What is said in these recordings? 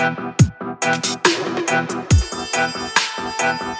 Thank you.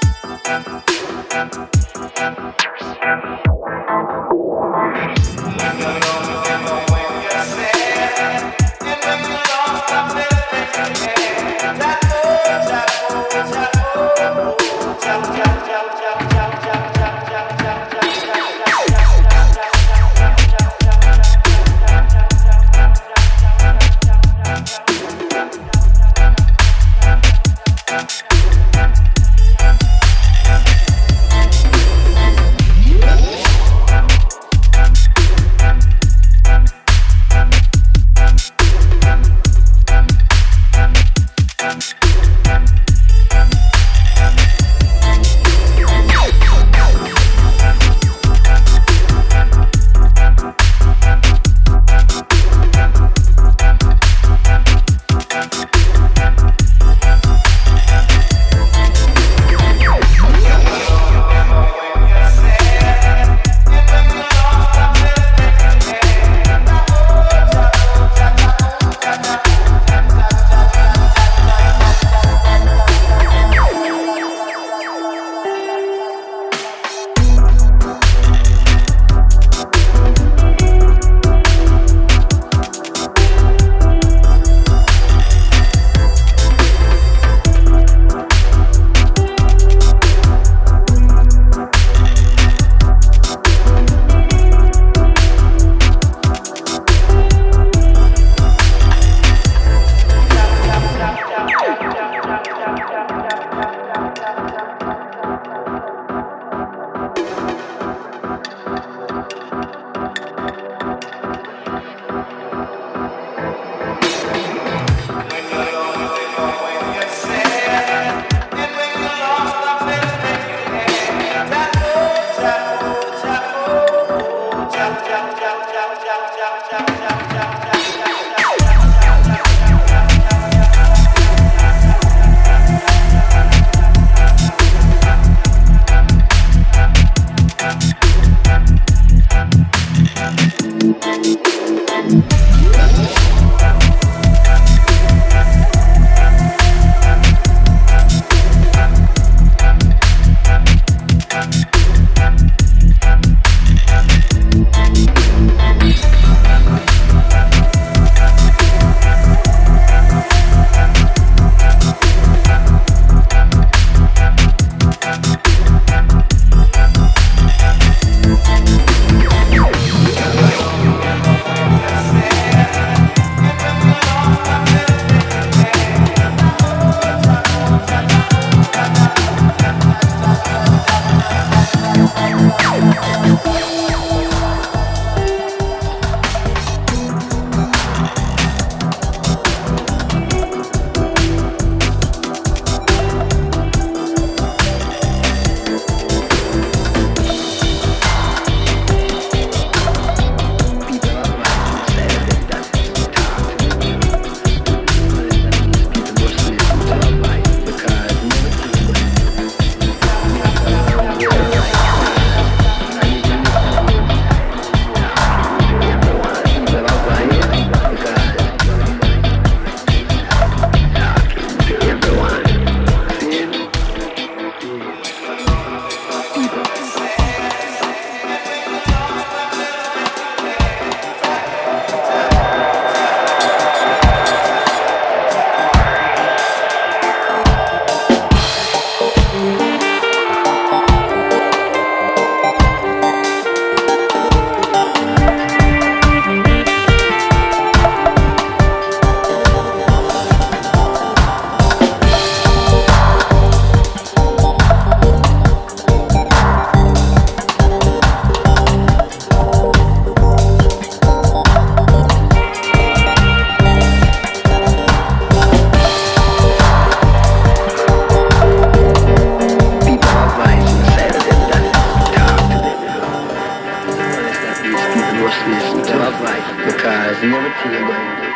Listen to advice because never tell you going to.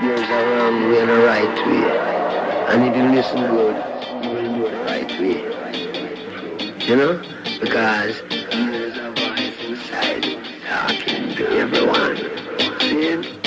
There's a wrong way and right way. And if you listen good, you will know the right way. You know? Because there's a voice inside talking to everyone. See?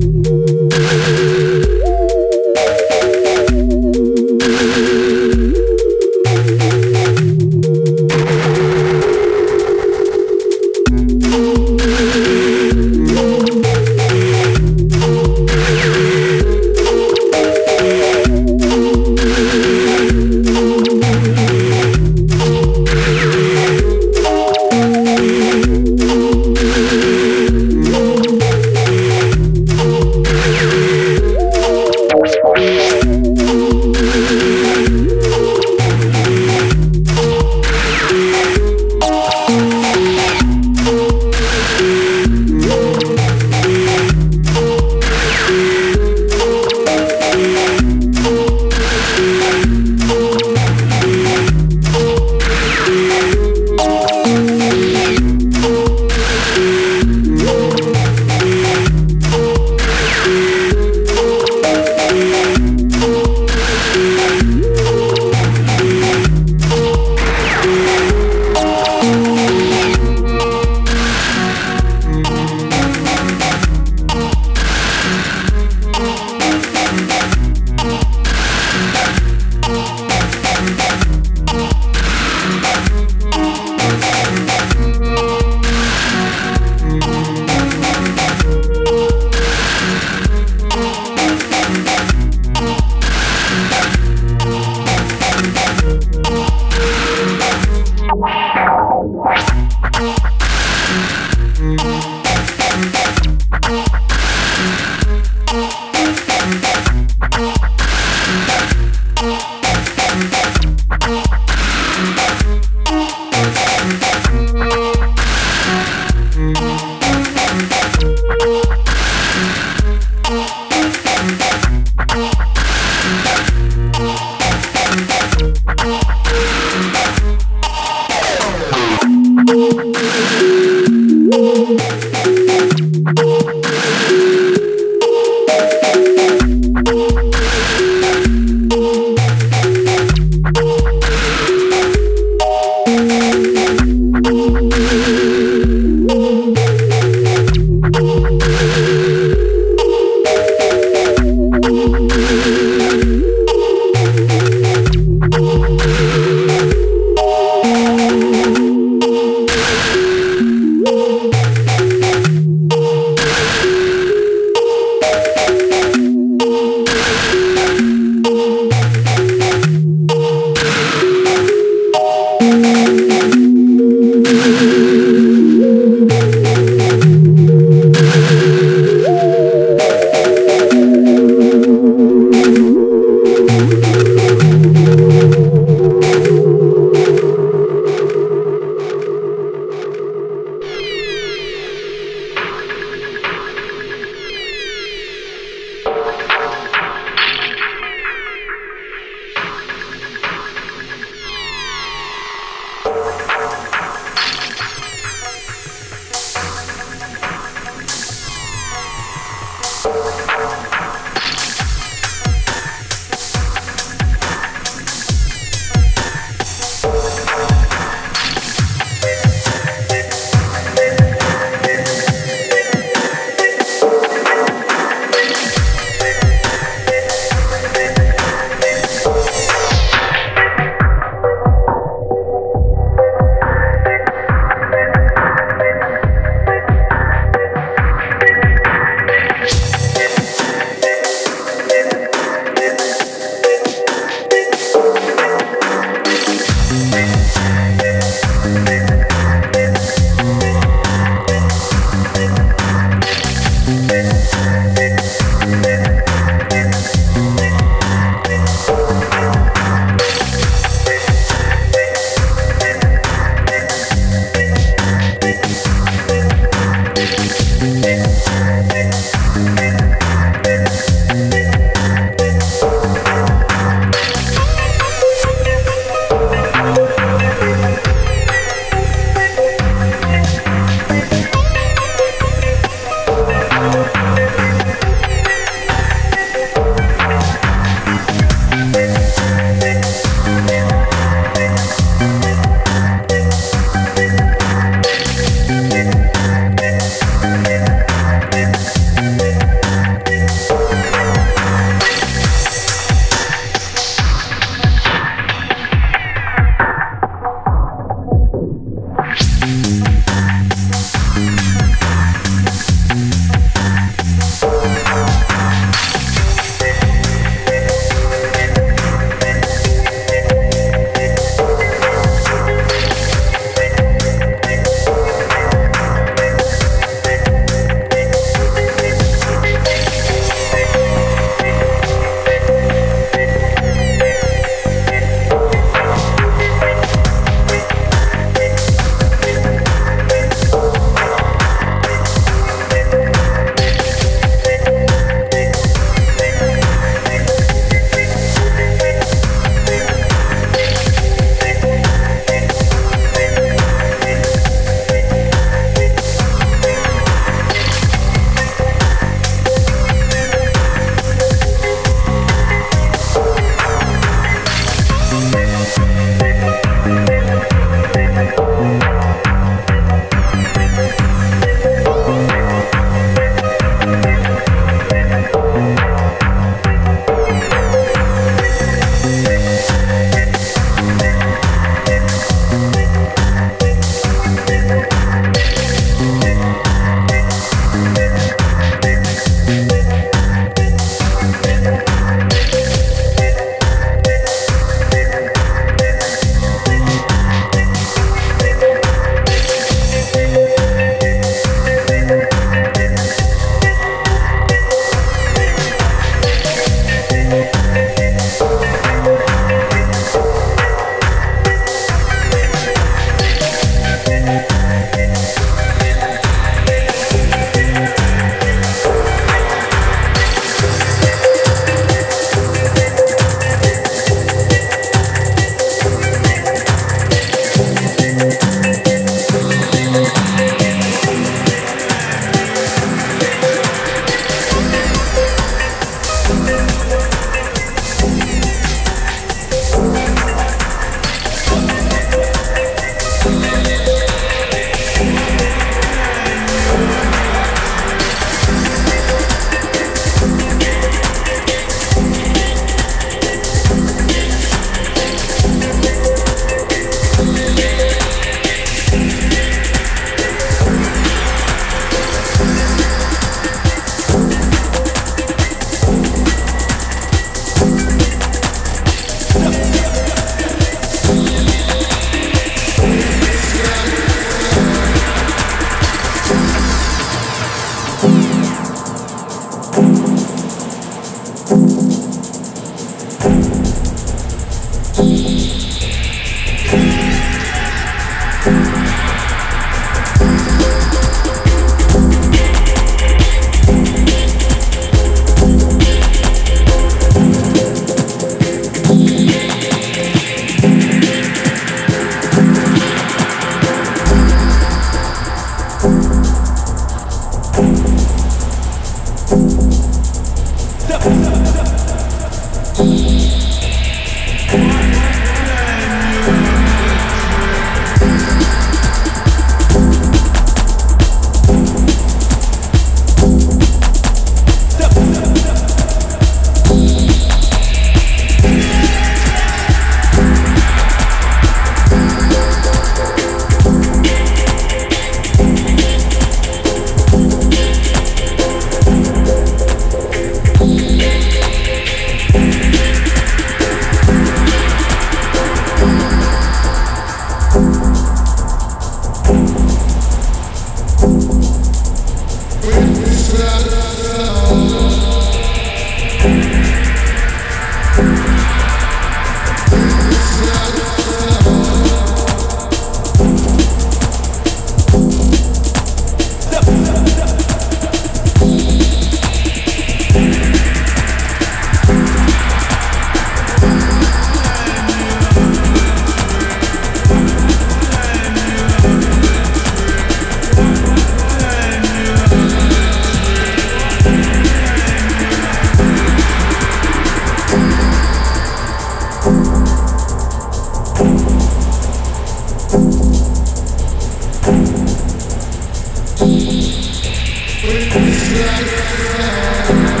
Yeah.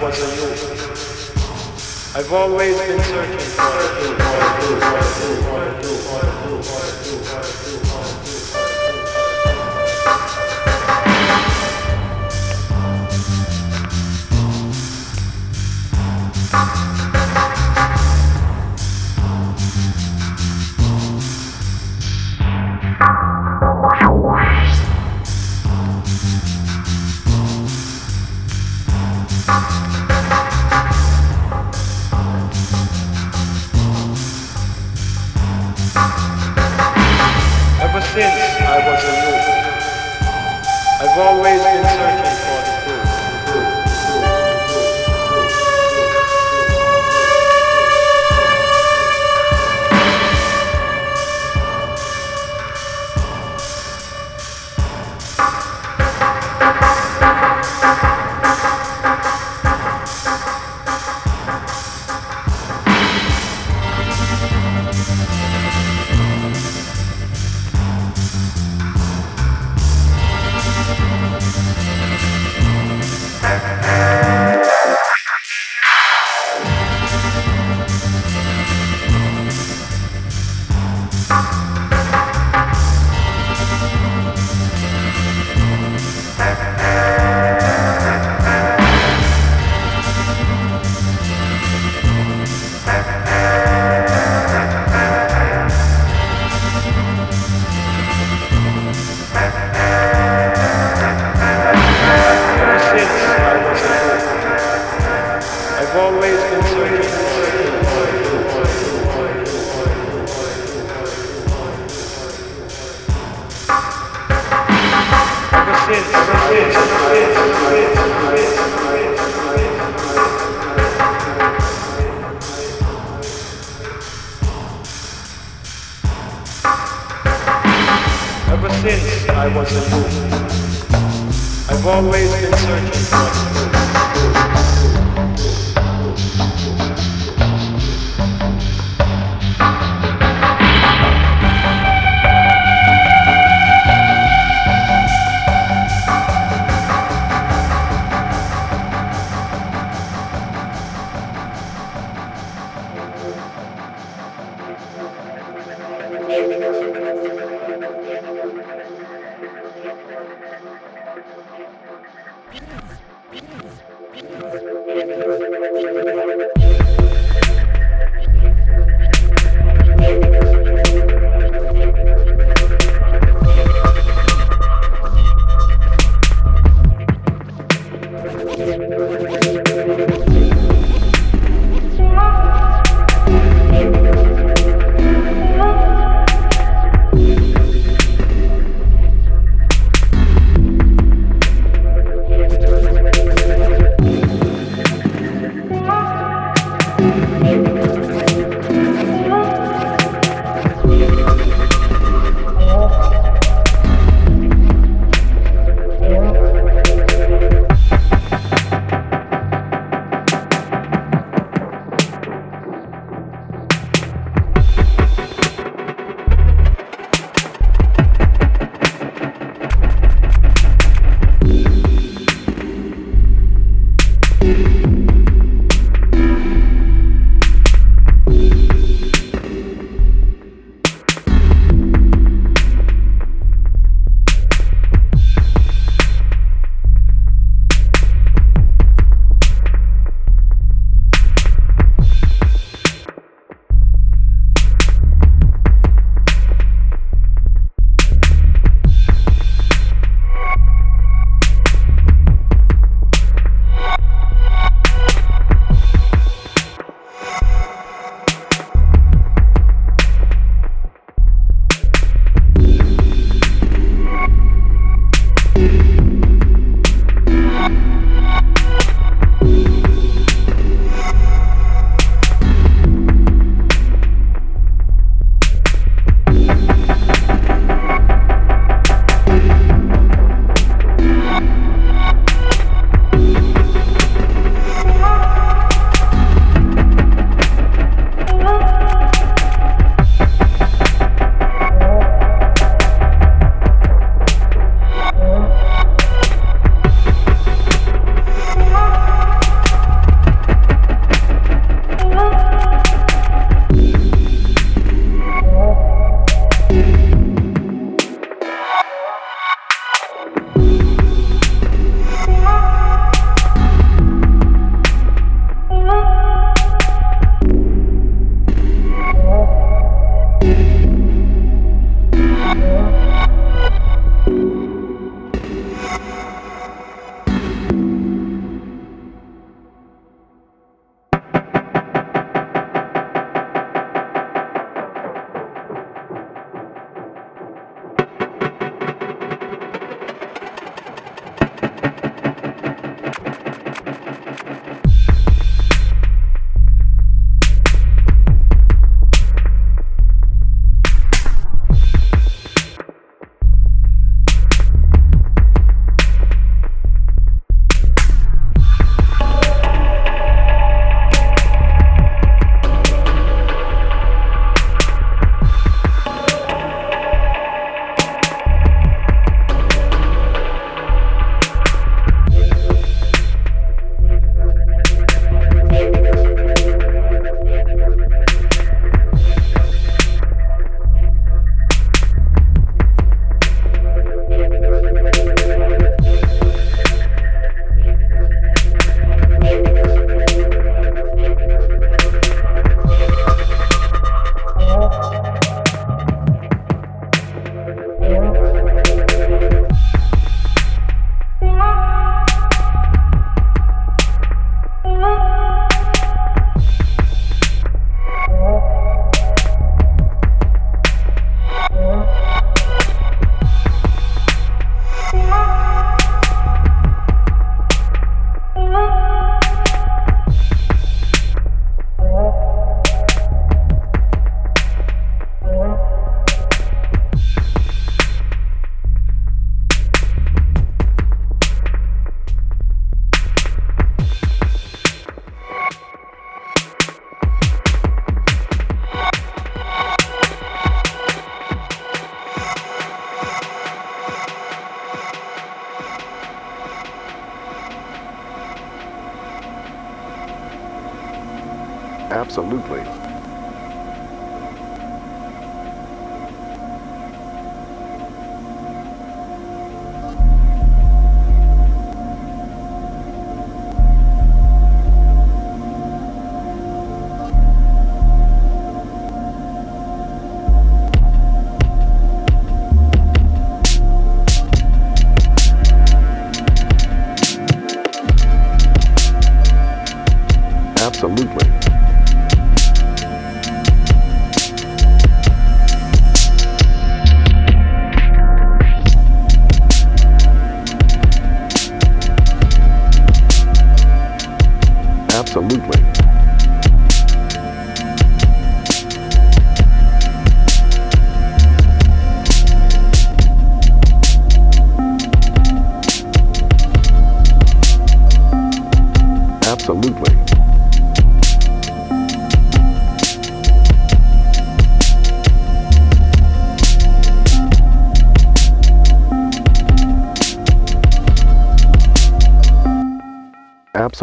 Was a youth, I've always been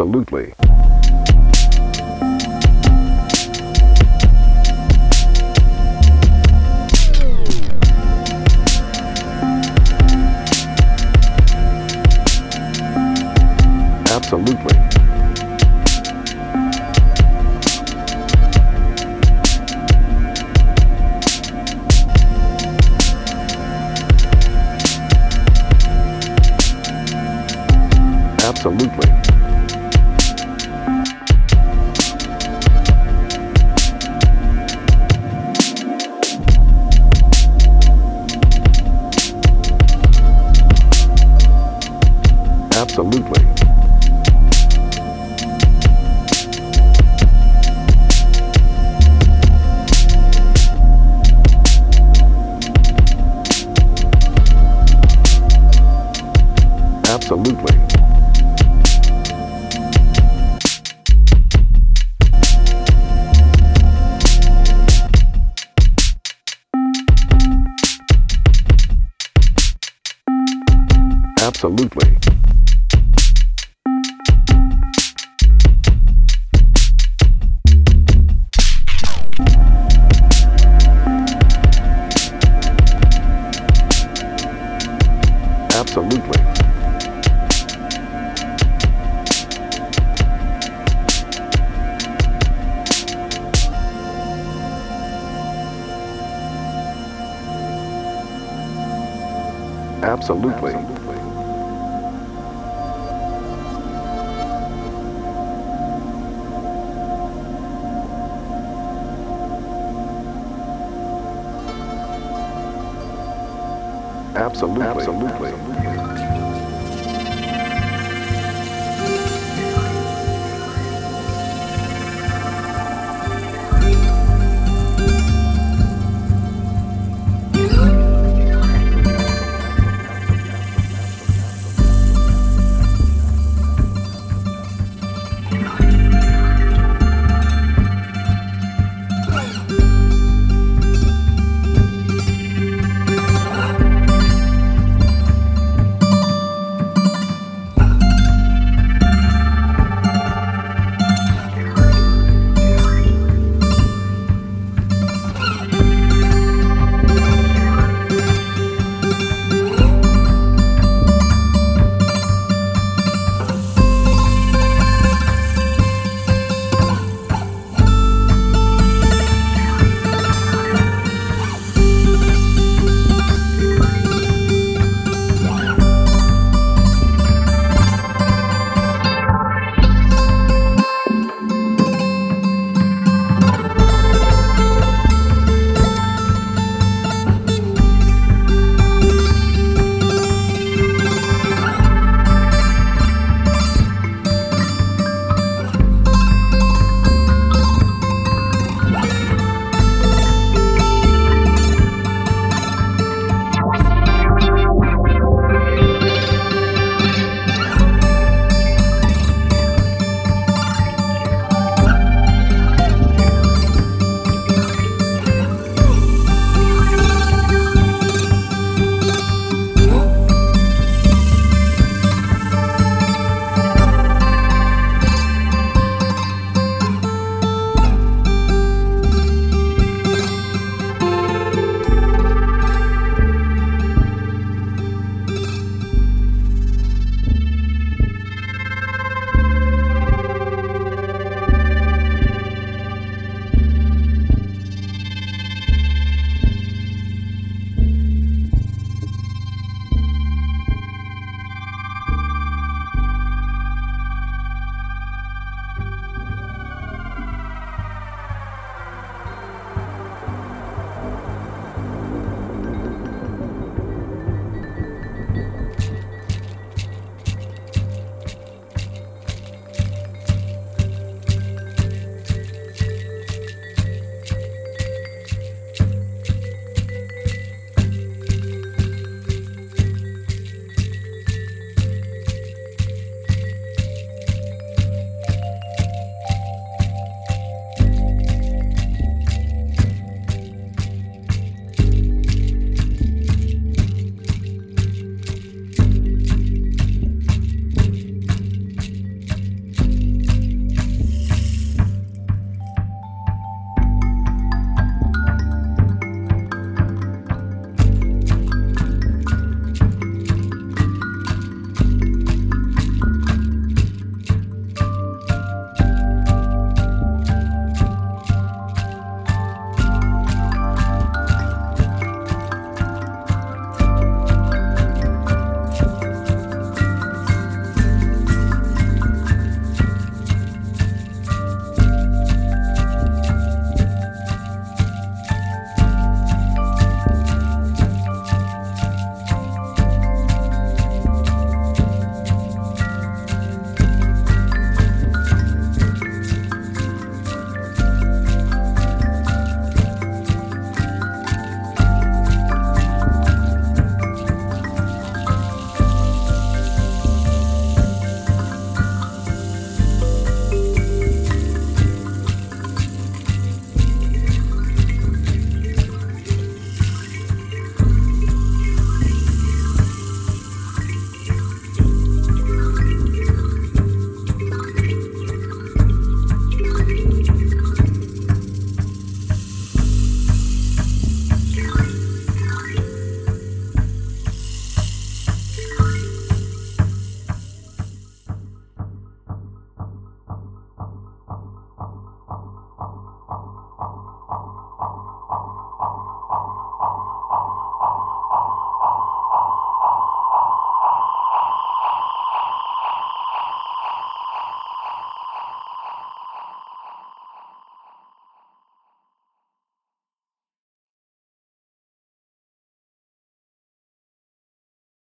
Absolutely.